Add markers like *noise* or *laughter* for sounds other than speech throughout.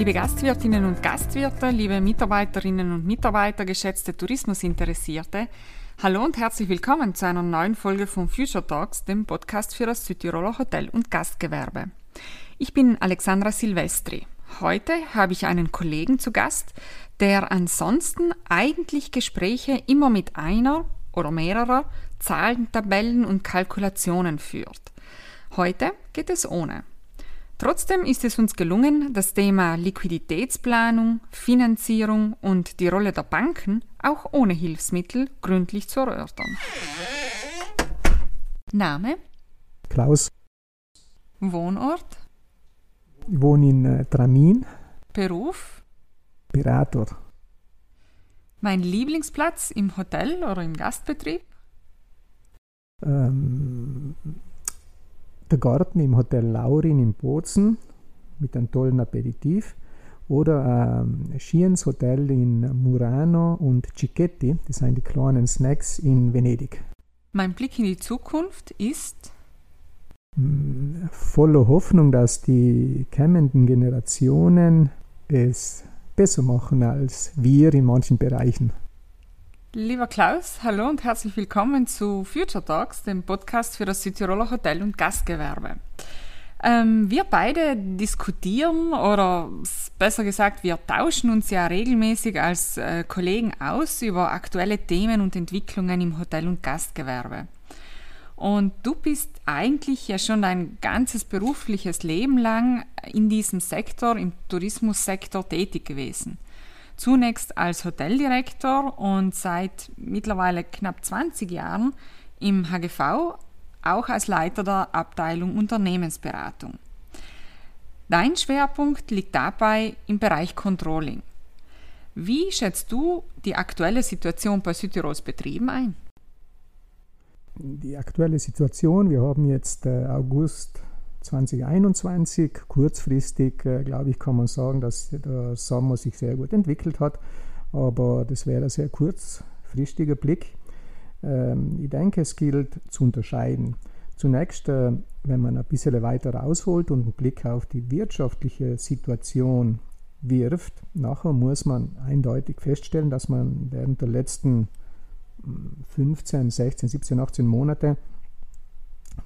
Liebe Gastwirtinnen und Gastwirte, liebe Mitarbeiterinnen und Mitarbeiter, geschätzte Tourismusinteressierte, hallo und herzlich willkommen zu einer neuen Folge von Future Talks, dem Podcast für das Südtiroler Hotel- und Gastgewerbe. Ich bin Alexandra Silvestri. Heute habe ich einen Kollegen zu Gast, der ansonsten eigentlich Gespräche immer mit einer oder mehrerer Zahlen, Tabellen und Kalkulationen führt. Heute geht es ohne. Trotzdem ist es uns gelungen, das Thema Liquiditätsplanung, Finanzierung und die Rolle der Banken auch ohne Hilfsmittel gründlich zu erörtern. Name? Klaus. Wohnort? Ich wohne in äh, Tramin. Beruf? Berater. Mein Lieblingsplatz im Hotel oder im Gastbetrieb? Ähm, der Garten im Hotel Laurin in Bozen mit einem tollen Aperitif oder ähm, Schiens Hotel in Murano und Cicchetti, das sind die kleinen Snacks in Venedig. Mein Blick in die Zukunft ist mm, voller Hoffnung, dass die kommenden Generationen es besser machen als wir in manchen Bereichen. Lieber Klaus, hallo und herzlich willkommen zu Future Talks, dem Podcast für das Südtiroler Hotel- und Gastgewerbe. Ähm, wir beide diskutieren oder besser gesagt, wir tauschen uns ja regelmäßig als äh, Kollegen aus über aktuelle Themen und Entwicklungen im Hotel- und Gastgewerbe. Und du bist eigentlich ja schon dein ganzes berufliches Leben lang in diesem Sektor, im Tourismussektor tätig gewesen. Zunächst als Hoteldirektor und seit mittlerweile knapp 20 Jahren im HGV auch als Leiter der Abteilung Unternehmensberatung. Dein Schwerpunkt liegt dabei im Bereich Controlling. Wie schätzt du die aktuelle Situation bei Südtirols Betrieben ein? Die aktuelle Situation, wir haben jetzt äh, August 2021. Kurzfristig, äh, glaube ich, kann man sagen, dass der Sommer sich sehr gut entwickelt hat, aber das wäre ein sehr kurzfristiger Blick. Ähm, ich denke, es gilt zu unterscheiden. Zunächst, äh, wenn man ein bisschen weiter rausholt und einen Blick auf die wirtschaftliche Situation wirft, nachher muss man eindeutig feststellen, dass man während der letzten 15, 16, 17, 18 Monate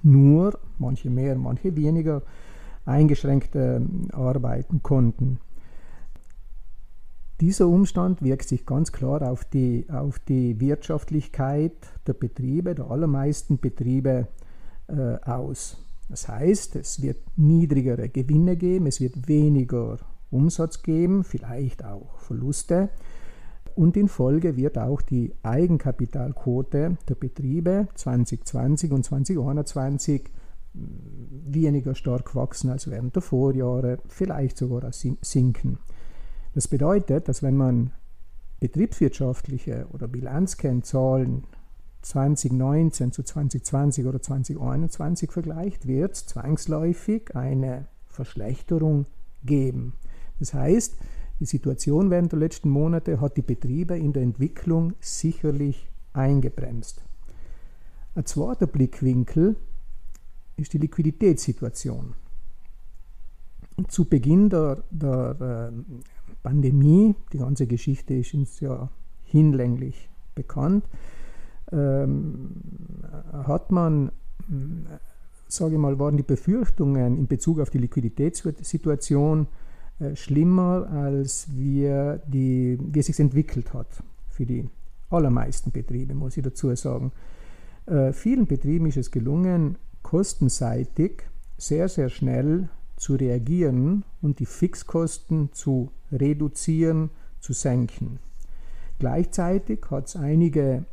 nur, manche mehr, manche weniger, eingeschränkt äh, arbeiten konnten. Dieser Umstand wirkt sich ganz klar auf die, auf die Wirtschaftlichkeit der Betriebe, der allermeisten Betriebe äh, aus. Das heißt, es wird niedrigere Gewinne geben, es wird weniger Umsatz geben, vielleicht auch Verluste und in Folge wird auch die Eigenkapitalquote der Betriebe 2020 und 2021 mm, weniger stark wachsen als während der Vorjahre, vielleicht sogar sinken. Das bedeutet, dass wenn man betriebswirtschaftliche oder Bilanzkennzahlen 2019 zu 2020 oder 2021 vergleicht, wird es zwangsläufig eine Verschlechterung geben. Das heißt, die Situation während der letzten Monate hat die Betriebe in der Entwicklung sicherlich eingebremst. Ein zweiter Blickwinkel ist die Liquiditätssituation. Zu Beginn der, der äh, Pandemie, die ganze Geschichte ist uns ja hinlänglich bekannt, ähm, hat man, sage ich mal, waren die Befürchtungen in Bezug auf die Liquiditätssituation äh, schlimmer, als wir die, wie es sich entwickelt hat für die allermeisten Betriebe, muss ich dazu sagen. Äh, vielen Betrieben ist es gelungen, kostenseitig sehr, sehr schnell zu reagieren und die Fixkosten zu reduzieren, zu senken. Gleichzeitig hat es einige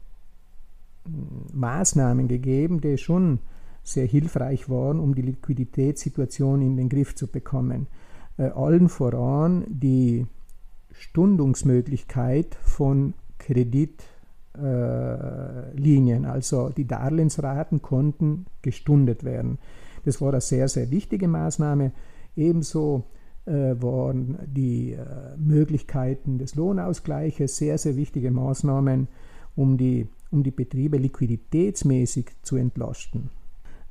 hm, Maßnahmen gegeben, die schon sehr hilfreich waren, um die Liquiditätssituation in den Griff zu bekommen äh, allen voran die Stundungsmöglichkeit von Kreditlinien, äh, also die Darlehensraten konnten gestundet werden. Das war eine sehr, sehr wichtige Maßnahme. Ebenso äh, waren die äh, Möglichkeiten des Lohnausgleiches sehr, sehr wichtige Maßnahmen, um die, um die Betriebe liquiditätsmäßig zu entlasten.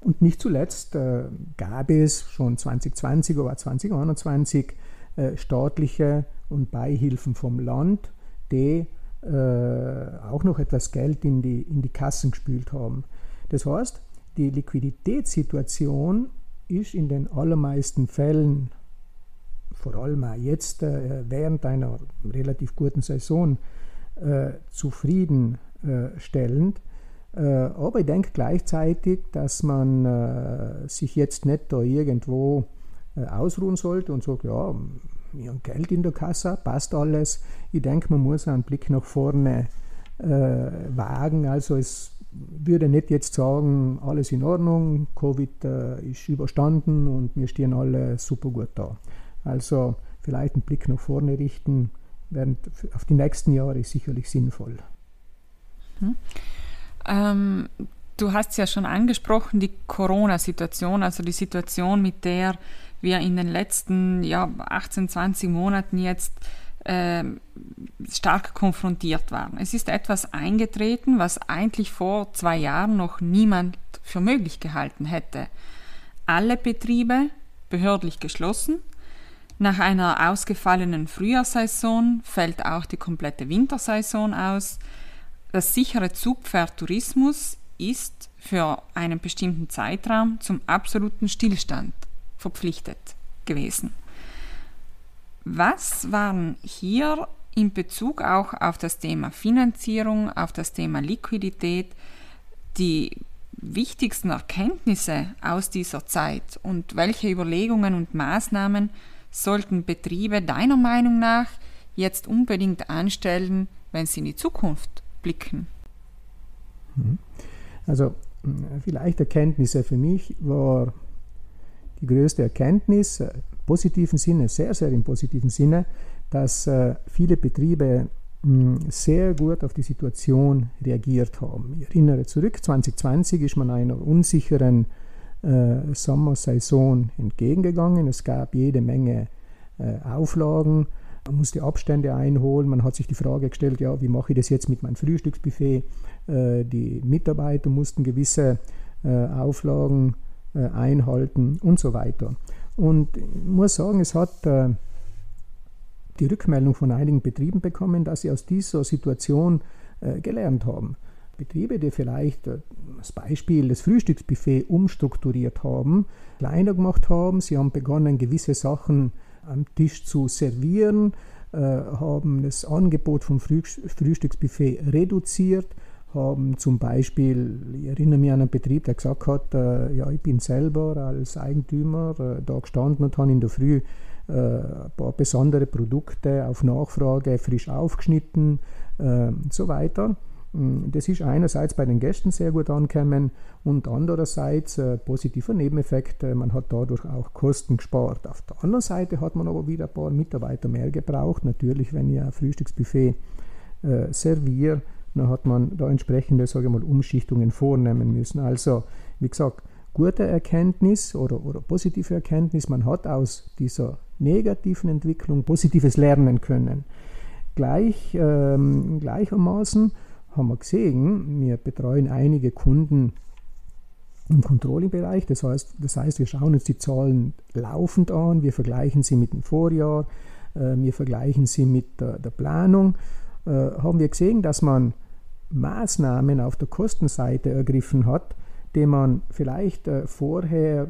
Und nicht zuletzt äh, gab es schon 2020 oder 2021 äh, staatliche und Beihilfen vom Land, die äh, auch noch etwas Geld in die, in die Kassen gespült haben. Das heißt, die Liquiditätssituation ist in den allermeisten Fällen, vor allem auch jetzt äh, während einer relativ guten Saison, äh, zufriedenstellend. Äh, aber ich denke gleichzeitig, dass man äh, sich jetzt nicht da irgendwo äh, ausruhen sollte und sagt, ja, wir haben Geld in der Kasse, passt alles. Ich denke, man muss einen Blick nach vorne wagen. Also es würde nicht jetzt sagen, alles in Ordnung, Covid ist überstanden und wir stehen alle super gut da. Also vielleicht einen Blick nach vorne richten, während auf die nächsten Jahre ist sicherlich sinnvoll. Hm. Ähm, du hast es ja schon angesprochen, die Corona-Situation, also die Situation, mit der wir in den letzten ja, 18, 20 Monaten jetzt äh, stark konfrontiert waren. Es ist etwas eingetreten, was eigentlich vor zwei Jahren noch niemand für möglich gehalten hätte. Alle Betriebe behördlich geschlossen. Nach einer ausgefallenen Frühjahrssaison fällt auch die komplette Wintersaison aus. Das sichere Zugpferd Tourismus ist für einen bestimmten Zeitraum zum absoluten Stillstand verpflichtet gewesen. Was waren hier in Bezug auch auf das Thema Finanzierung, auf das Thema Liquidität die wichtigsten Erkenntnisse aus dieser Zeit und welche Überlegungen und Maßnahmen sollten Betriebe deiner Meinung nach jetzt unbedingt anstellen, wenn sie in die Zukunft blicken? Mhm. Also vielleicht Erkenntnisse für mich war die größte Erkenntnis, äh, positiven Sinne, sehr, sehr im positiven Sinne, dass äh, viele Betriebe mh, sehr gut auf die Situation reagiert haben. Ich erinnere zurück, 2020 ist man einer unsicheren äh, Sommersaison entgegengegangen. Es gab jede Menge äh, Auflagen. Man musste Abstände einholen. Man hat sich die Frage gestellt, ja, wie mache ich das jetzt mit meinem Frühstücksbuffet? Äh, die Mitarbeiter mussten gewisse äh, Auflagen äh, einhalten und so weiter. Und ich muss sagen, es hat die Rückmeldung von einigen Betrieben bekommen, dass sie aus dieser Situation gelernt haben. Betriebe, die vielleicht das Beispiel das Frühstücksbuffet umstrukturiert haben, kleiner gemacht haben, sie haben begonnen, gewisse Sachen am Tisch zu servieren, haben das Angebot vom Frühstücksbuffet reduziert, haben zum Beispiel, ich erinnere mich an einen Betrieb, der gesagt hat, äh, ja, ich bin selber als Eigentümer äh, da gestanden und habe in der Früh äh, ein paar besondere Produkte auf Nachfrage frisch aufgeschnitten äh, so weiter. Mm, das ist einerseits bei den Gästen sehr gut angekommen und andererseits äh, positiver Nebeneffekt, äh, man hat dadurch auch Kosten gespart. Auf der anderen Seite hat man aber wieder ein paar Mitarbeiter mehr gebraucht. Natürlich, wenn ich ein Frühstücksbuffet äh, serviere, dann hat man da entsprechende, sage ich mal, Umschichtungen vornehmen müssen. Also, wie gesagt, gute Erkenntnis oder, oder positive Erkenntnis, man hat aus dieser negativen Entwicklung positives lernen können. Gleich, ähm, gleichermaßen haben wir gesehen, wir betreuen einige Kunden im Controlling-Bereich. Das heißt, das heißt, wir schauen uns die Zahlen laufend an, wir vergleichen sie mit dem Vorjahr, äh, wir vergleichen sie mit der, der Planung. Äh, haben wir gesehen, dass man Maßnahmen auf der Kostenseite ergriffen hat, die man vielleicht äh, vorher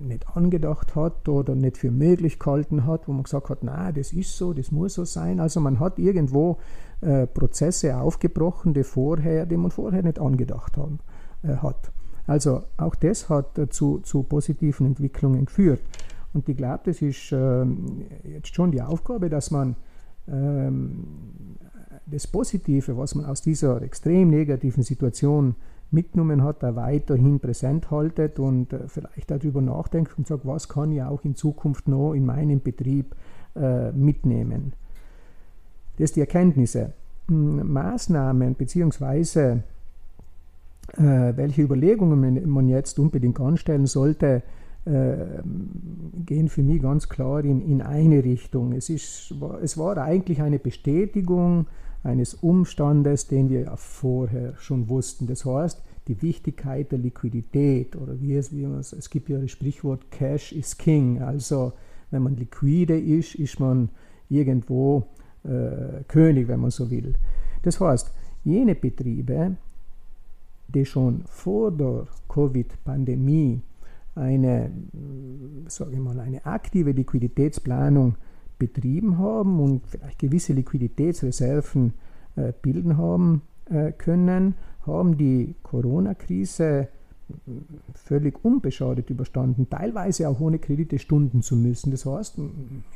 nicht angedacht hat oder nicht für möglich gehalten hat, wo man gesagt hat, na, das ist so, das muss so sein. Also man hat irgendwo äh, Prozesse aufgebrochen, die, vorher, die man vorher nicht angedacht haben, äh, hat. Also auch das hat äh, zu, zu positiven Entwicklungen geführt. Und ich glaube, das ist ähm, jetzt schon die Aufgabe, dass man ähm, das Positive, was man aus dieser extrem negativen Situation mitgenommen hat, da weiterhin präsent haltet und äh, vielleicht darüber nachdenkt und sagt, was kann ich auch in Zukunft noch in meinem Betrieb äh, mitnehmen. Das sind die Erkenntnisse. Hm, Maßnahmen bzw. Äh, welche Überlegungen man jetzt unbedingt anstellen sollte, äh, gehen für mich ganz klar in, in eine Richtung. Es, ist, es war eigentlich eine Bestätigung eines Umstandes, den wir ja vorher schon wussten. Das heißt, die Wichtigkeit der Liquidität oder wie es, wie es, es gibt ja das Sprichwort Cash is King. Also wenn man liquide ist, ist man irgendwo König, wenn man so will. Das heißt, jene Betriebe, die schon vor der Covid-Pandemie eine, sage ich mal, eine aktive Liquiditätsplanung betrieben haben und vielleicht gewisse Liquiditätsreserven äh, bilden haben äh, können, haben die Corona-Krise völlig unbeschadet überstanden, teilweise auch ohne Kredite stunden zu müssen. Das heißt, wir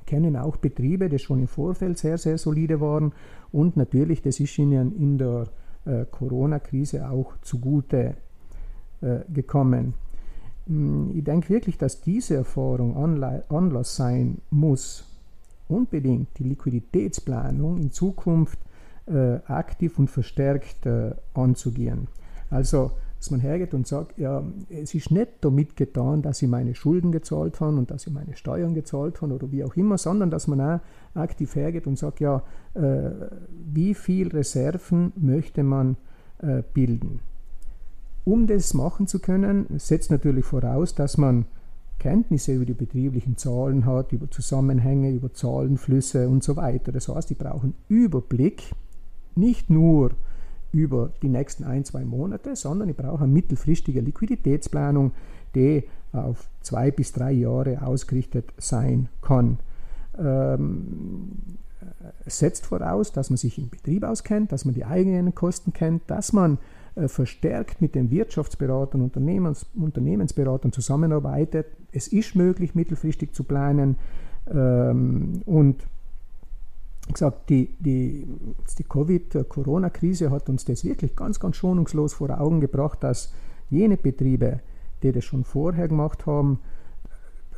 kennen auch Betriebe, die schon im Vorfeld sehr, sehr solide waren und natürlich, das ist ihnen in der äh, Corona-Krise auch zugute äh, gekommen. Hm, ich denke wirklich, dass diese Erfahrung Anlass sein muss, unbedingt die Liquiditätsplanung in Zukunft äh, aktiv und verstärkt anzugehen. Also dass man hergeht und sagt, ja, es ist nicht damit getan, dass ich meine Schulden gezahlt habe und dass ich meine Steuern gezahlt habe oder wie auch immer, sondern dass man auch aktiv hergeht und sagt, ja, äh, wie viel Reserven möchte man äh, bilden. Um das machen zu können, setzt natürlich voraus, dass man Kenntnisse über die betrieblichen Zahlen hat, über Zusammenhänge, über Zahlenflüsse und so weiter. Das heißt, die brauchen Überblick, nicht nur über die nächsten ein, zwei Monate, sondern ich brauche eine mittelfristige Liquiditätsplanung, die auf zwei bis drei Jahre ausgerichtet sein kann. Ähm, setzt voraus, dass man sich im Betrieb auskennt, dass man die eigenen Kosten kennt, dass man äh, verstärkt mit den Wirtschaftsberatern, Unternehmens, Unternehmensberatern zusammenarbeitet. Es ist möglich, mittelfristig zu planen ähm, und gesagt, die, die, die Covid-Corona-Krise hat uns das wirklich ganz, ganz schonungslos vor Augen gebracht, dass jene Betriebe, die das schon vorher gemacht haben,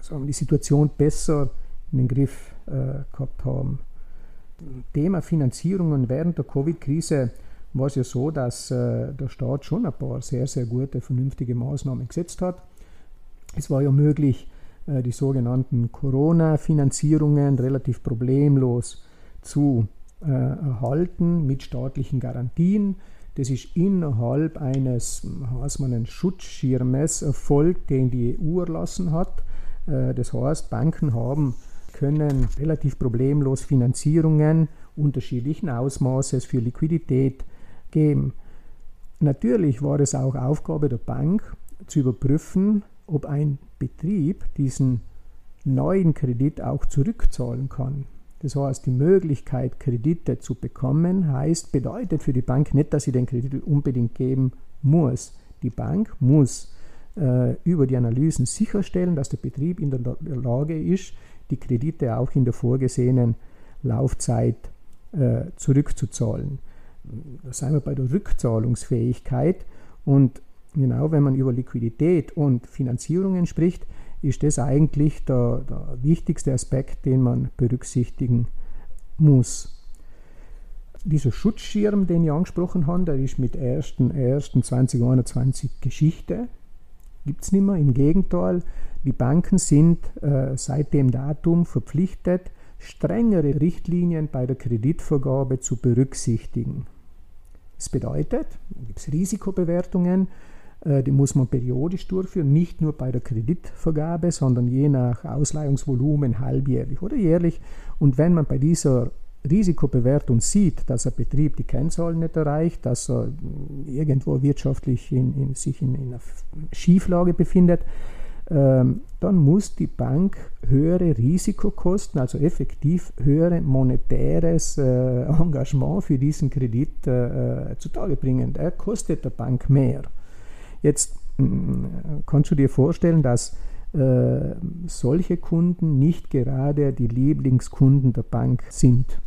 sagen, die Situation besser in den Griff äh, gehabt haben. Thema Finanzierungen während der Covid-Krise war es ja so, dass äh, der Staat schon ein paar sehr, sehr gute, vernünftige Maßnahmen gesetzt hat. Es war ja möglich, äh, die sogenannten Corona-Finanzierungen relativ problemlos zu äh, erhalten mit staatlichen Garantien. Das ist innerhalb eines einen Schutzschirmes erfolgt, den die EU erlassen hat. Äh, das heißt, Banken haben können relativ problemlos Finanzierungen unterschiedlichen Ausmaßes für Liquidität geben. Natürlich war es auch Aufgabe der Bank zu überprüfen, ob ein Betrieb diesen neuen Kredit auch zurückzahlen kann. Das heißt, die Möglichkeit, Kredite zu bekommen, heißt, bedeutet für die Bank nicht, dass sie den Kredit unbedingt geben muss. Die Bank muss äh, über die Analysen sicherstellen, dass der Betrieb in der Lage ist, die Kredite auch in der vorgesehenen Laufzeit äh, zurückzuzahlen. Da sind wir bei der Rückzahlungsfähigkeit und genau wenn man über Liquidität und Finanzierungen spricht, ist das eigentlich der, der wichtigste Aspekt, den man berücksichtigen muss. Dieser Schutzschirm, den ich angesprochen habe, der ist mit 1.1.2021 Geschichte. Gibt es nicht mehr. Im Gegenteil, die Banken sind äh, seit dem Datum verpflichtet, strengere Richtlinien bei der Kreditvergabe zu berücksichtigen. Das bedeutet, da gibt es Risikobewertungen, die muss man periodisch durchführen, nicht nur bei der Kreditvergabe, sondern je nach Ausleihungsvolumen halbjährlich oder jährlich. Und wenn man bei dieser Risikobewertung sieht, dass ein Betrieb die Kennzahlen nicht erreicht, dass er irgendwo wirtschaftlich in, in sich in, in, einer Schieflage befindet, ähm, dann muss die Bank höhere Risikokosten, also effektiv höhere monetäres äh, Engagement für diesen Kredit äh, zutage bringen. Der kostet der Bank mehr. Jetzt mm, kannst du dir vorstellen, dass äh, solche Kunden nicht gerade die Lieblingskunden der Bank sind.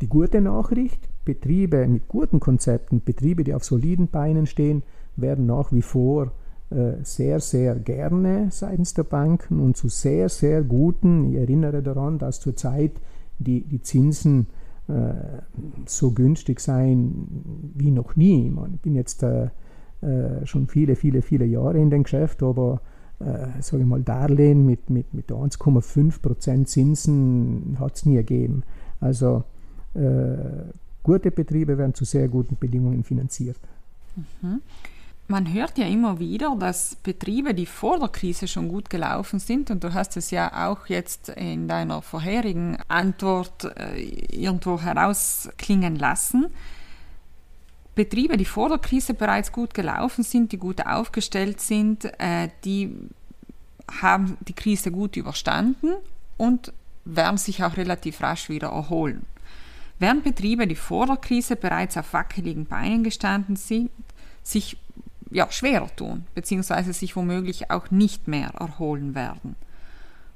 Die gute Nachricht, Betriebe mit guten Konzepten, Betriebe, die auf soliden Beinen stehen, werden nach wie vor äh, sehr, sehr gerne seitens der Banken und zu sehr, sehr guten. Ich erinnere daran, dass zurzeit die, die Zinsen äh, so günstig seien wie noch nie. Ich bin jetzt äh, schon viele, viele, viele Jahre in dem Geschäft, aber äh, sage ich mal, Darlehen mit, mit, mit 1,5% Zinsen hat es nie gegeben. Also äh, gute Betriebe werden zu sehr guten Bedingungen finanziert. Mhm. man hört ja immer wieder, dass Betriebe, die vor der Krise schon gut gelaufen sind, und du hast es ja auch jetzt in deiner vorherigen Antwort äh, irgendwo herausklingen lassen, Betriebe, die vor der Krise bereits gut gelaufen sind, die gut aufgestellt sind, äh, die haben die Krise gut überstanden und werden sich auch relativ rasch wieder erholen. Während Betriebe, die vor der Krise bereits auf wackeligen Beinen gestanden sind, sich ja, schwerer tun, beziehungsweise sich womöglich auch nicht mehr erholen werden.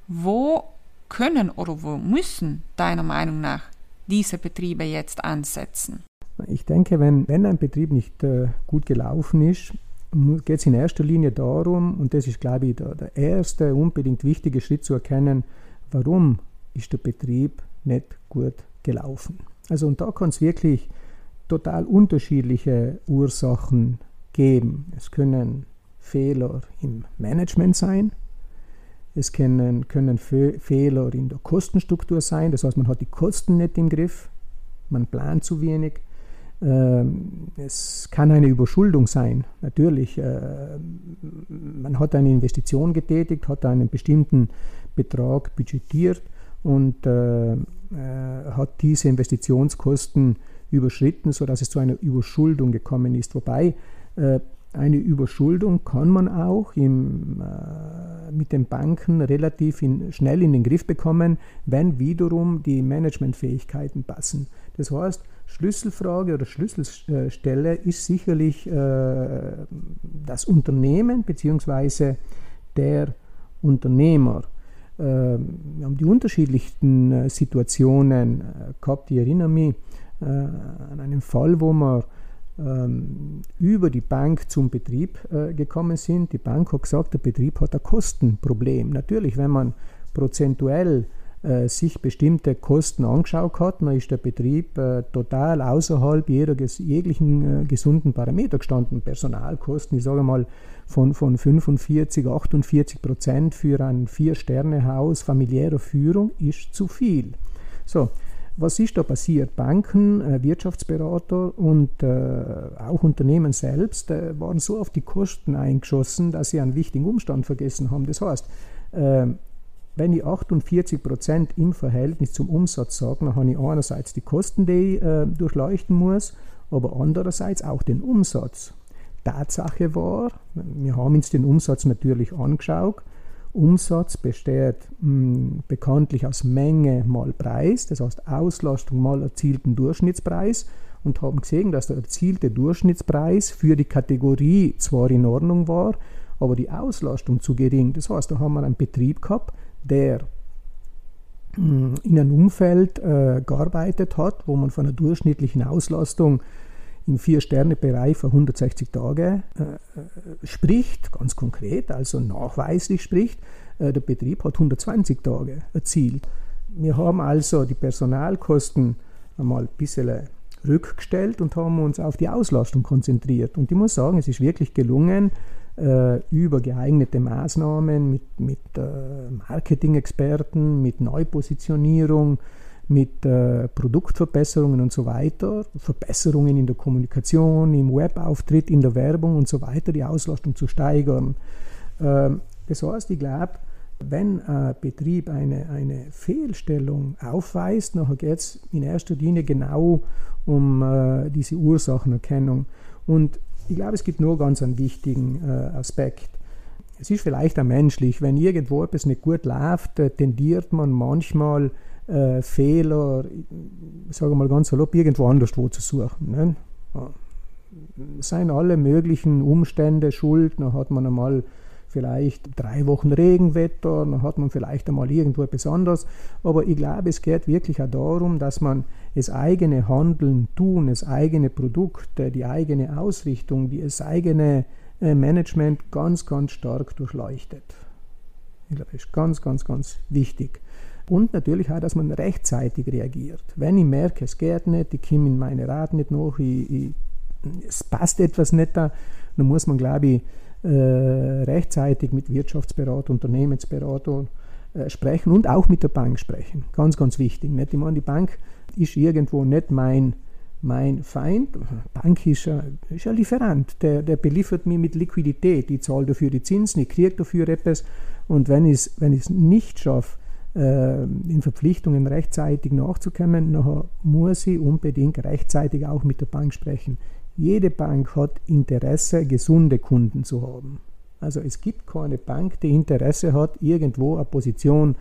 Wo können oder wo müssen deiner Meinung nach diese Betriebe jetzt ansetzen? Ich denke, wenn, wenn ein Betrieb nicht äh, gut gelaufen ist, geht es in erster Linie darum, und das ist, glaube ich, der, der erste unbedingt wichtige Schritt zu erkennen, warum ist der Betrieb nicht gut gelaufen. Also und da kann es wirklich total unterschiedliche Ursachen geben. Es können Fehler im Management sein, es können, können Fehler in der Kostenstruktur sein, das heißt, man hat die Kosten nicht im Griff, man plant zu wenig. Ähm, es kann eine Überschuldung sein, natürlich. Äh, man hat eine Investition getätigt, hat einen bestimmten Betrag budgetiert und äh, äh, hat diese Investitionskosten überschritten, sodass es zu einer Überschuldung gekommen ist. Wobei eine Überschuldung kann man auch im, mit den Banken relativ in, schnell in den Griff bekommen, wenn wiederum die Managementfähigkeiten passen. Das heißt, Schlüsselfrage oder Schlüsselstelle ist sicherlich äh, das Unternehmen bzw. der Unternehmer. Äh, wir haben die unterschiedlichsten äh, Situationen äh, gehabt. Ich erinnere mich äh, an einen Fall, wo wir ähm, über die Bank zum Betrieb äh, gekommen sind. Die Bank hat gesagt, der Betrieb hat ein Kostenproblem. Natürlich, wenn man prozentuell sich bestimmte Kosten angeschaut hat, dann ist der Betrieb äh, total außerhalb jeder, jeglichen äh, gesunden Parameter gestanden. Personalkosten, ich sage mal, von, von 45, 48 Prozent für ein Vier-Sterne-Haus familiärer Führung ist zu viel. So, was ist da passiert? Banken, äh, Wirtschaftsberater und äh, auch Unternehmen selbst äh, waren so auf die Kosten eingeschossen, dass sie einen wichtigen Umstand vergessen haben. Das heißt, äh, wenn ich 48 Prozent im Verhältnis zum Umsatz sage, dann habe ich einerseits die Kosten, die ich äh, durchleuchten muss, aber andererseits auch den Umsatz. Tatsache war, wir haben uns den Umsatz natürlich angeschaut, Umsatz besteht mh, hm, bekanntlich aus Menge mal Preis, das heißt Auslastung mal erzielten Durchschnittspreis und haben gesehen, dass der erzielte Durchschnittspreis für die Kategorie zwar in Ordnung war, aber die Auslastung zu gering. Das heißt, da haben wir einen Betrieb gehabt, der mh, hm, in einem Umfeld äh, gearbeitet hat, wo man von einer durchschnittlichen Auslastung im Vier-Sterne-Bereich für 160 Tage äh, äh, spricht, ganz konkret, also nachweislich spricht, äh, der Betrieb hat 120 Tage erzielt. Wir haben also die Personalkosten einmal ein bisschen rückgestellt und haben uns auf die Auslastung konzentriert. Und ich muss sagen, es ist wirklich gelungen, über geeignete Maßnahmen mit, mit äh, Marketing-Experten, mit Neupositionierung, mit äh, Produktverbesserungen und so weiter, Verbesserungen in der Kommunikation, im Webauftritt, in der Werbung und so weiter, die Auslastung zu steigern. Ähm, das heißt, ich glaube, wenn ein Betrieb eine, eine Fehlstellung aufweist, dann geht es in erster Linie genau um äh, diese Ursachenerkennung. Und ich glaube, es gibt nur ganz einen wichtigen äh, Aspekt. Es ist vielleicht auch menschlich, wenn irgendwo etwas nicht gut läuft, äh, tendiert man manchmal äh, Fehler, sage mal ganz salopp, irgendwo anders wo zu suchen. Ne? Ja. Seien alle möglichen Umstände schuld, dann hat man einmal vielleicht drei Wochen Regenwetter, dann hat man vielleicht einmal irgendwo etwas anderes. Aber ich glaube, es geht wirklich auch darum, dass man das eigene Handeln, Tun, das eigene Produkt, die eigene Ausrichtung, das eigene äh, Management ganz, ganz stark durchleuchtet. Ich glaube, das ist ganz, ganz, ganz wichtig. Und natürlich auch, dass man rechtzeitig reagiert. Wenn ich merke, es geht nicht, ich komme in meine Rat nicht nach, ich, ich, es passt etwas nicht da, dann muss man, glaube ich, rechtzeitig mit Wirtschaftsberater, Unternehmensberater äh, sprechen und auch mit der Bank sprechen. Ganz, ganz wichtig. Nicht? Ich meine, die Bank ist irgendwo nicht mein, mein Feind, Bank ist ein, ist ein Lieferant, der, der beliefert mich mit Liquidität, ich zahle dafür die Zinsen, ich kriege dafür etwas und wenn ich es wenn nicht schaffe, äh, in Verpflichtungen rechtzeitig nachzukommen, dann muss ich unbedingt rechtzeitig auch mit der Bank sprechen. Jede Bank hat Interesse, gesunde Kunden zu haben. Also es gibt keine Bank, die Interesse hat, irgendwo eine Position,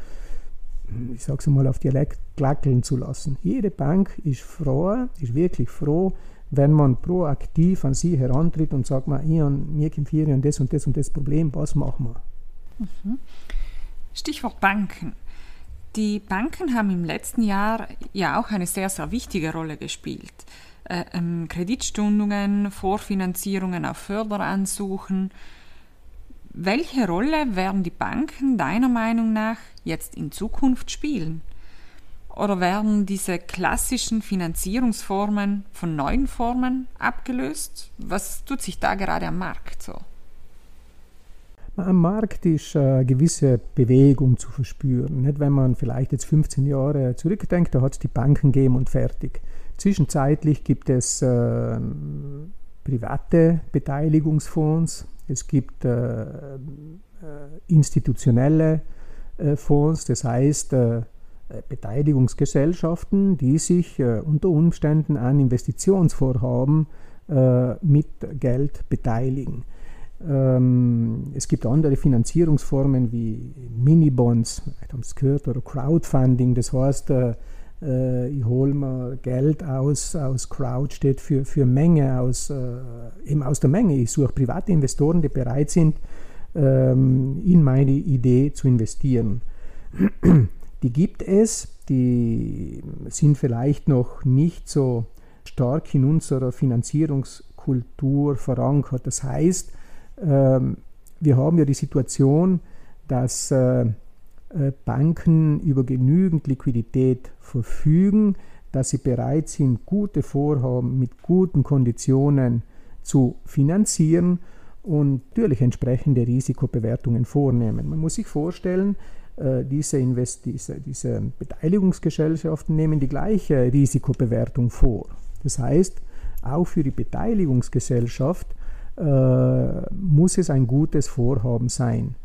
ich sage es mal auf Dialekt, klackeln zu lassen. Jede Bank ist froh, ist wirklich froh, wenn man proaktiv an sie herantritt und sagt, man, ich und mir hier und das und das und das Problem, was machen wir? Mhm. Stichwort Banken. Die Banken haben im letzten Jahr ja auch eine sehr, sehr wichtige Rolle gespielt. Äh, ähm, Kreditstundungen, Vorfinanzierungen auf Förderansuchen. Welche Rolle werden die Banken deiner Meinung nach jetzt in Zukunft spielen? Oder werden diese klassischen Finanzierungsformen von neuen Formen abgelöst? Was tut sich da gerade am Markt so? Am Markt ist eine gewisse Bewegung zu verspüren. Nicht, wenn man vielleicht jetzt 15 Jahre zurückdenkt, da hat es die Banken gegeben und fertig. Zwischenzeitlich gibt es äh, private Beteiligungsfonds, es gibt äh, äh, institutionelle äh, Fonds, das heißt äh, Beteiligungsgesellschaften, die sich unter Umständen an Investitionsvorhaben mit Geld beteiligen. Ähm, es gibt andere Finanzierungsformen wie Minibonds, vielleicht haben es gehört, oder Crowdfunding. Das heißt, äh, ich hole mir Geld aus, aus Crowd steht für, für Menge, aus, äh, eben aus der Menge. Ich suche private Investoren, die bereit sind, ähm, in meine Idee zu investieren. *clears throat* Die gibt es, die sind vielleicht noch nicht so stark in unserer Finanzierungskultur verankert. Das heißt, ähm, wir haben ja die Situation, dass äh, Banken über genügend Liquidität verfügen, dass sie bereit sind, gute Vorhaben mit guten Konditionen zu finanzieren und natürlich entsprechende Risikobewertungen vornehmen. Man muss sich vorstellen, äh, diese, Invest diese, diese Beteiligungsgesellschaften nehmen die gleiche Risikobewertung vor. Das heißt, auch für die Beteiligungsgesellschaft äh, muss es ein gutes Vorhaben sein.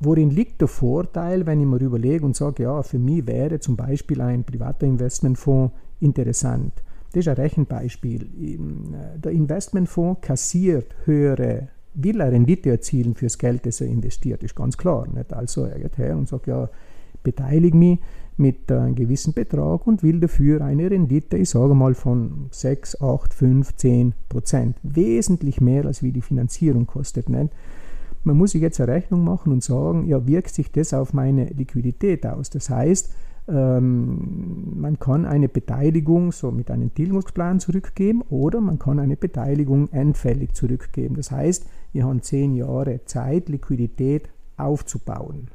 Worin liegt der Vorteil, wenn ich mir überlege und sage, ja, für mich wäre zum Beispiel ein privater Investmentfonds interessant? Das ist ein Rechenbeispiel. Äh, der Investmentfonds kassiert höhere, will er Rendite erzielen fürs Geld, das er investiert, ist ganz klar. Nicht? Also er geht her und sagt, ja, beteilige mich mit einem gewissen Betrag und will dafür eine Rendite, ich sage mal von 6, 8, 5, 10 Prozent. Wesentlich mehr, als wie die Finanzierung kostet. Nicht? Man muss sich jetzt eine Rechnung machen und sagen, ja, wirkt sich das auf meine Liquidität aus? Das heißt, ähm, man kann eine Beteiligung so mit einem Tilgungsplan zurückgeben oder man kann eine Beteiligung endfällig zurückgeben. Das heißt, wir haben zehn Jahre Zeit, Liquidität aufzubauen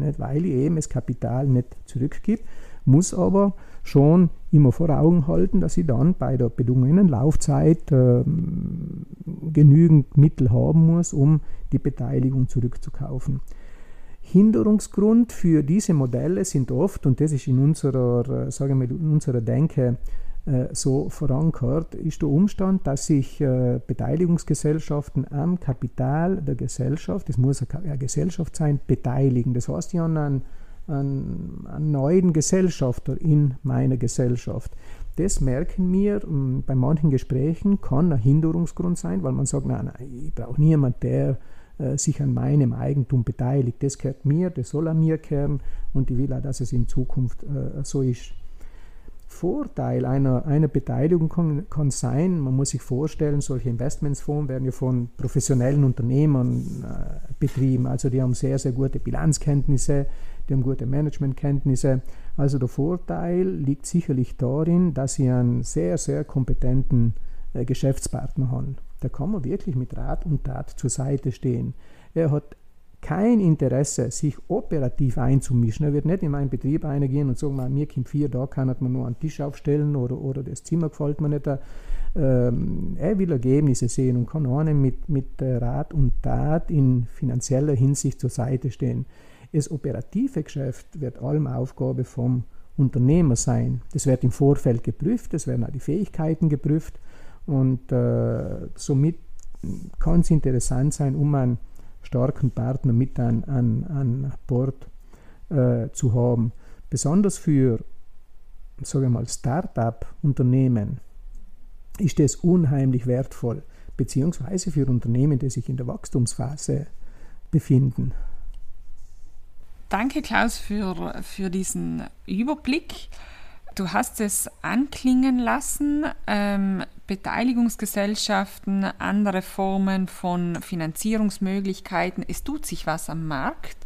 nicht, weil ich eben das Kapital nicht zurückgebe, muss aber schon immer vor Augen halten, dass ich dann bei der bedungenen Laufzeit äh, genügend Mittel haben muss, um die Beteiligung zurückzukaufen. Hinderungsgrund für diese Modelle sind oft, und das ist in unserer, äh, sagen wir, in unserer Denke äh, so verankert, ist der Umstand, dass sich äh, Beteiligungsgesellschaften am Kapital der Gesellschaft, das muss eine Gesellschaft sein, beteiligen. Das heißt, ich habe einen, einen, einen neuen Gesellschafter in meiner Gesellschaft. Das merken wir ähm, bei manchen Gesprächen, kann ein Hinderungsgrund sein, weil man sagt, nein, nein ich brauche niemanden, der äh, sich an meinem Eigentum beteiligt. Das gehört mir, das soll an mir kehren und ich will auch, dass es in Zukunft so ist. Vorteil einer, einer Beteiligung kann, kann, sein, man muss sich vorstellen, solche Investmentsfonds werden ja von professionellen Unternehmern äh, betrieben. Also die haben sehr, sehr gute Bilanzkenntnisse, die haben gute Managementkenntnisse. Also der Vorteil liegt sicherlich darin, dass sie einen sehr, sehr kompetenten äh, Geschäftspartner haben. Da kann man wirklich mit Rat und Tat zur Seite stehen. Er hat kein Interesse, sich operativ einzumischen. Er wird nicht in meinen Betrieb eingehen und sagen, mir kommt vier, da kann man nur einen Tisch aufstellen oder, oder das Zimmer gefällt mir nicht. Ähm, er will Ergebnisse sehen und kann einem mit, mit Rat und Tat in finanzieller Hinsicht zur Seite stehen. Das operative Geschäft wird allem Aufgabe vom Unternehmer sein. Das wird im Vorfeld geprüft, es werden auch die Fähigkeiten geprüft und äh, somit kann es interessant sein, um einen starken Partner mit an, an, an Bord äh, zu haben. Besonders für, Start-up-Unternehmen ist das unheimlich wertvoll, beziehungsweise für Unternehmen, die sich in der Wachstumsphase befinden. Danke, Klaus, für, für diesen Überblick. Du hast es anklingen lassen, ähm, Beteiligungsgesellschaften, andere Formen von Finanzierungsmöglichkeiten. Es tut sich was am Markt,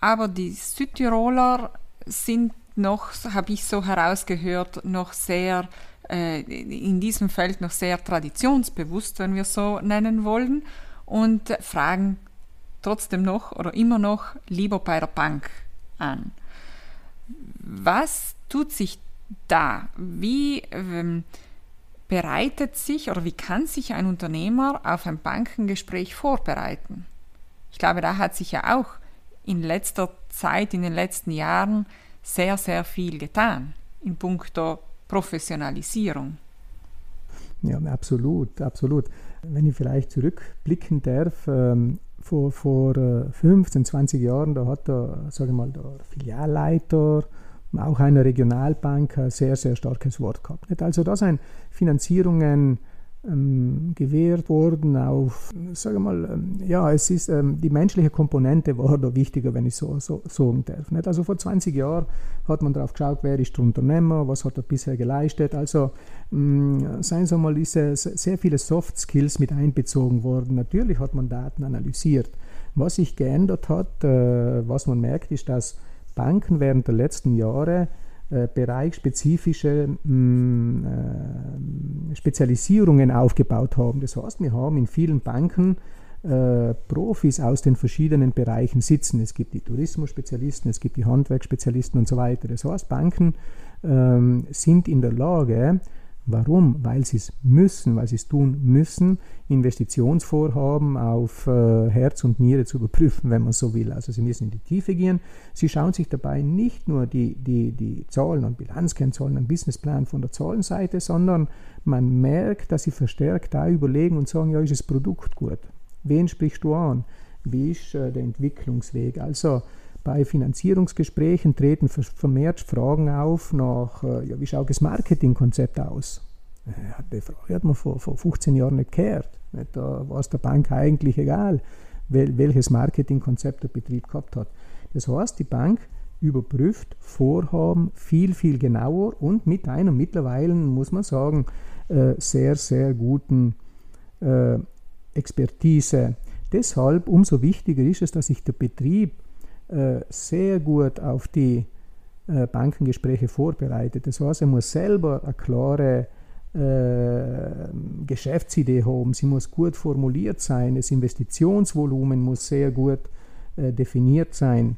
aber die Südtiroler sind noch, habe ich so herausgehört, noch sehr äh, in diesem Feld noch sehr traditionsbewusst, wenn wir so nennen wollen, und fragen trotzdem noch oder immer noch lieber bei der Bank an. Was tut sich da? Wie ähm, bereitet sich oder wie kann sich ein Unternehmer auf ein Bankengespräch vorbereiten? Ich glaube, da hat sich ja auch in letzter Zeit, in den letzten Jahren sehr, sehr viel getan in puncto Professionalisierung. Ja, absolut, absolut. Wenn ich vielleicht zurückblicken darf, ähm, vor, vor 15, äh, 20 Jahren, da hat der, sage mal, der Filialleiter auch einer Regionalbank ein sehr, sehr starkes Wort gehabt. Also da sind Finanzierungen ähm, gewährt worden auf, sage mal, ähm, ja, es ist, ähm, die menschliche Komponente war da wichtiger, wenn ich so, so sagen darf. Nicht? Also vor 20 Jahren hat man darauf geschaut, wer ist der Unternehmer, was hat er bisher geleistet. Also ähm, seien Sie mal, ist sehr viele Soft Skills mit einbezogen worden. Natürlich hat man Daten analysiert. Was sich geändert hat, äh, was man merkt, ist, dass Banken während der letzten Jahre äh, bereichsspezifische mm, äh, Spezialisierungen aufgebaut haben. Das heißt, wir haben in vielen Banken äh, Profis aus den verschiedenen Bereichen sitzen. Es gibt die Tourismusspezialisten, es gibt die Handwerksspezialisten und so weiter. Das heißt, Banken ähm, sind in der Lage, Warum? Weil sie es müssen, weil sie es tun müssen, Investitionsvorhaben auf äh, Herz und Niere zu überprüfen, wenn man so will. Also sie müssen in die Tiefe gehen. Sie schauen sich dabei nicht nur die, die, die Zahlen und Bilanzkennzahlen, einen Businessplan von der Zahlenseite, sondern man merkt, dass sie verstärkt da überlegen und sagen, ja, ist das Produkt gut? Wen sprichst du an? Wie ist äh, der Entwicklungsweg? Also bei Finanzierungsgesprächen treten vermehrt Fragen auf nach, äh, ja, wie schaut das Marketingkonzept aus? Die Frage hat man vor, vor 15 Jahren nicht gehört. Da war es der Bank eigentlich egal, welches Marketingkonzept der Betrieb gehabt hat. Das heißt, die Bank überprüft Vorhaben viel, viel genauer und mit einer mittlerweile, muss man sagen, äh, sehr, sehr guten äh, Expertise. Deshalb umso wichtiger ist es, dass sich der Betrieb äh, sehr gut auf die äh, Bankengespräche vorbereitet. Das heißt, er muss selber eine klare äh, Geschäftsidee haben, sie muss gut formuliert sein, das Investitionsvolumen muss sehr gut äh, definiert sein.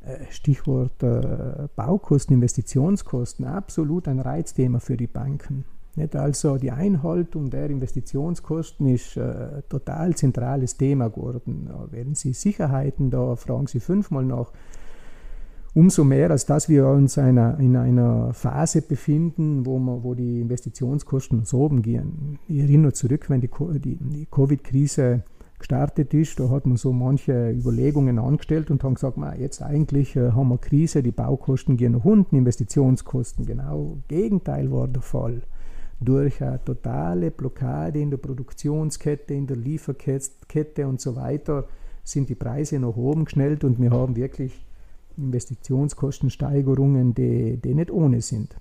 Äh, Stichwort äh, Baukosten, Investitionskosten, absolut ein Reizthema für die Banken. Nicht? Also die Einhaltung der Investitionskosten ist äh, total zentrales Thema geworden. Wählen Sie Sicherheiten, da fragen Sie fünfmal nach. Umso mehr, als dass wir uns einer, in einer Phase befinden, wo, man, wo die Investitionskosten so oben gehen. Ich erinnere zurück, wenn die, die, die Covid-Krise gestartet ist, da hat man so manche Überlegungen angestellt und haben gesagt, man, jetzt eigentlich äh, haben wir Krise, die Baukosten gehen nach unten, Investitionskosten. Genau Gegenteil war der Fall durch eine totale Blockade in der Produktionskette, in der Lieferkette und so weiter sind die Preise nach oben geschnellt und wir haben wirklich Investitionskostensteigerungen, die, die nicht ohne sind.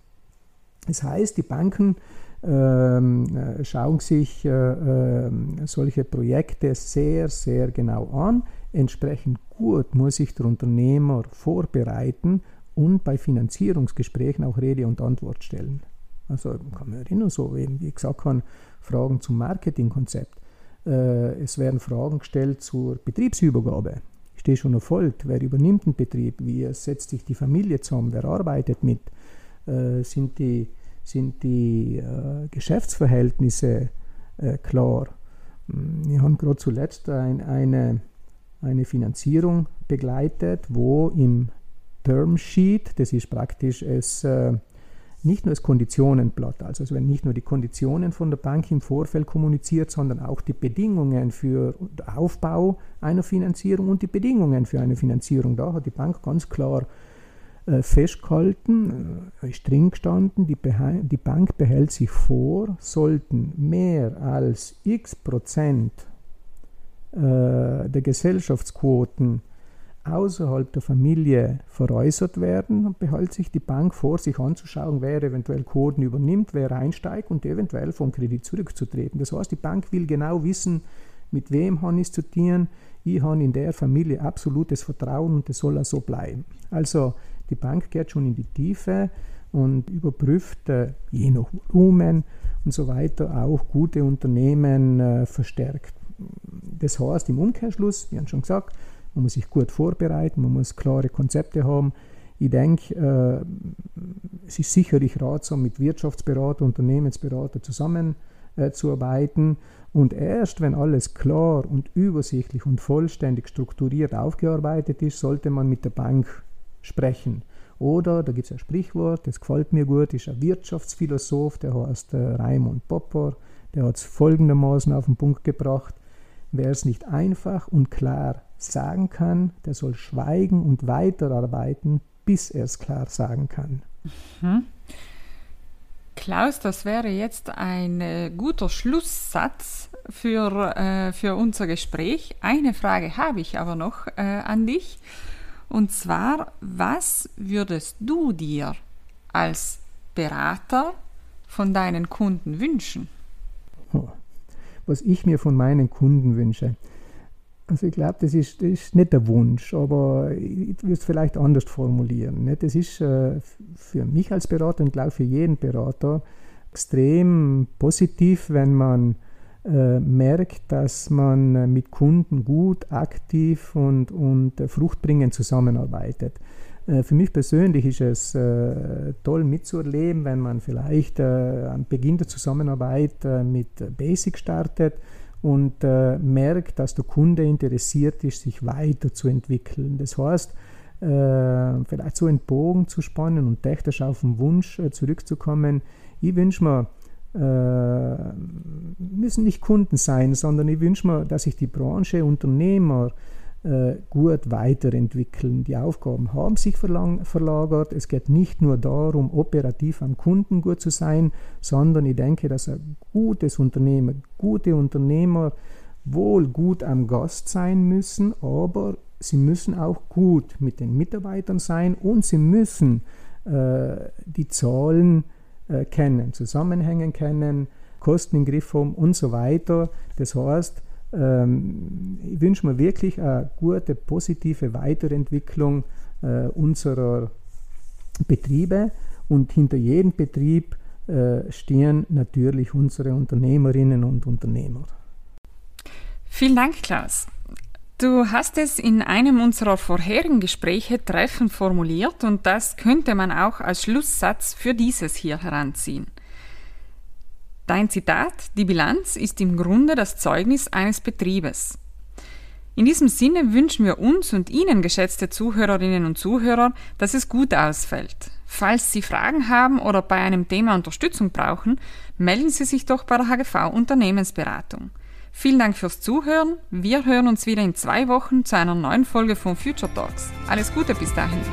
Das heißt, die Banken ähm, äh, schauen sich äh, äh, solche Projekte sehr, sehr genau an. Entsprechend gut muss sich der Unternehmer vorbereiten und bei Finanzierungsgesprächen auch Rede und Antwort stellen. Also kann man erinnern, so eben, wie gesagt habe, Fragen zum Marketingkonzept. Äh, es werden Fragen gestellt zur Betriebsübergabe. Ich stehe schon erfolgt. Wer übernimmt den Betrieb? Wie setzt sich die Familie zusammen? Wer arbeitet mit? Äh, sind die, sind die äh, Geschäftsverhältnisse klar? Hm, wir haben gerade zuletzt ein, eine, eine Finanzierung begleitet, wo im Term Sheet, das ist praktisch es, nicht nur das Konditionenblatt, also es werden nicht nur die Konditionen von der Bank im Vorfeld kommuniziert, sondern auch die Bedingungen für den Aufbau einer Finanzierung und die Bedingungen für eine Finanzierung. Da hat die Bank ganz klar äh, festgehalten, äh, ist drin gestanden, die, Bank behält sich vor, sollten mehr als x Prozent äh, der Gesellschaftsquoten außerhalb der Familie veräußert werden und behält sich die Bank vor, sich anzuschauen, wer eventuell Quoten übernimmt, wer einsteigt und eventuell vom Kredit zurückzutreten. Das heißt, die Bank will genau wissen, mit wem habe ich zu tun. Ich habe in der Familie absolutes Vertrauen und das soll auch so bleiben. Also die Bank geht schon in die Tiefe und überprüft äh, je nach Volumen und so weiter auch gute Unternehmen äh, verstärkt. Das heißt im Umkehrschluss, wie schon gesagt, man muss sich gut vorbereiten, man muss klare Konzepte haben. Ich denke, äh, es ist sicherlich ratsam, mit Wirtschaftsberater, Unternehmensberater zusammenzuarbeiten. Äh, und erst wenn alles klar und übersichtlich und vollständig strukturiert aufgearbeitet ist, sollte man mit der Bank sprechen. Oder, da gibt es ein Sprichwort, das gefällt mir gut, ist ein Wirtschaftsphilosoph, der heißt äh, Raimund Popper, der hat es folgendermaßen auf den Punkt gebracht. Wer es nicht einfach und klar sagen kann, der soll schweigen und weiterarbeiten, bis er es klar sagen kann. Mhm. Klaus, das wäre jetzt ein äh, guter Schlusssatz für, äh, für unser Gespräch. Eine Frage habe ich aber noch äh, an dich. Und zwar, was würdest du dir als Berater von deinen Kunden wünschen? Was ich mir von meinen Kunden wünsche. Also ich glaube, das ist, das ist nicht der Wunsch, aber ich würde es vielleicht anders formulieren. Ne? Das ist äh, für mich als Berater und glaube für jeden Berater extrem positiv, wenn man äh, merkt, dass man äh, mit Kunden gut, aktiv und, und fruchtbringend zusammenarbeitet. Für mich persönlich ist es toll mitzuerleben, wenn man vielleicht am Beginn der Zusammenarbeit mit Basic startet und merkt, dass der Kunde interessiert ist, sich weiterzuentwickeln. Das heißt, vielleicht so einen Bogen zu spannen und technisch auf den Wunsch zurückzukommen. Ich wünsche mir äh, müssen nicht Kunden sein, sondern ich wünsche mir, dass sich die Branche, Unternehmer äh, gut weiterentwickeln. Die Aufgaben haben sich verlagert. Es geht nicht nur darum, operativ am Kunden gut zu sein, sondern ich denke, dass ein gutes Unternehmen, gute Unternehmer wohl gut am Gast sein müssen, aber sie müssen auch gut mit den Mitarbeitern sein und sie müssen äh, die Zahlen äh, kennen, Zusammenhänge kennen, Kosten im Griff haben und so weiter. Das heißt, ähm, ich wünsche mir wirklich eine gute, positive Weiterentwicklung äh, unserer Betriebe und hinter jedem Betrieb äh, stehen natürlich unsere Unternehmerinnen und Unternehmer. Vielen Dank, Klaus. Du hast es in einem unserer vorherigen Gespräche treffend formuliert und das könnte man auch als Schlusssatz für dieses hier heranziehen. Dein Zitat, die Bilanz ist im Grunde das Zeugnis eines Betriebes. In diesem Sinne wünschen wir uns und Ihnen, geschätzte Zuhörerinnen und Zuhörer, dass es gut ausfällt. Falls Sie Fragen haben oder bei einem Thema Unterstützung brauchen, melden Sie sich doch bei der HGV Unternehmensberatung. Vielen Dank fürs Zuhören. Wir hören uns wieder in zwei Wochen zu einer neuen Folge von Future Talks. Alles Gute bis dahin.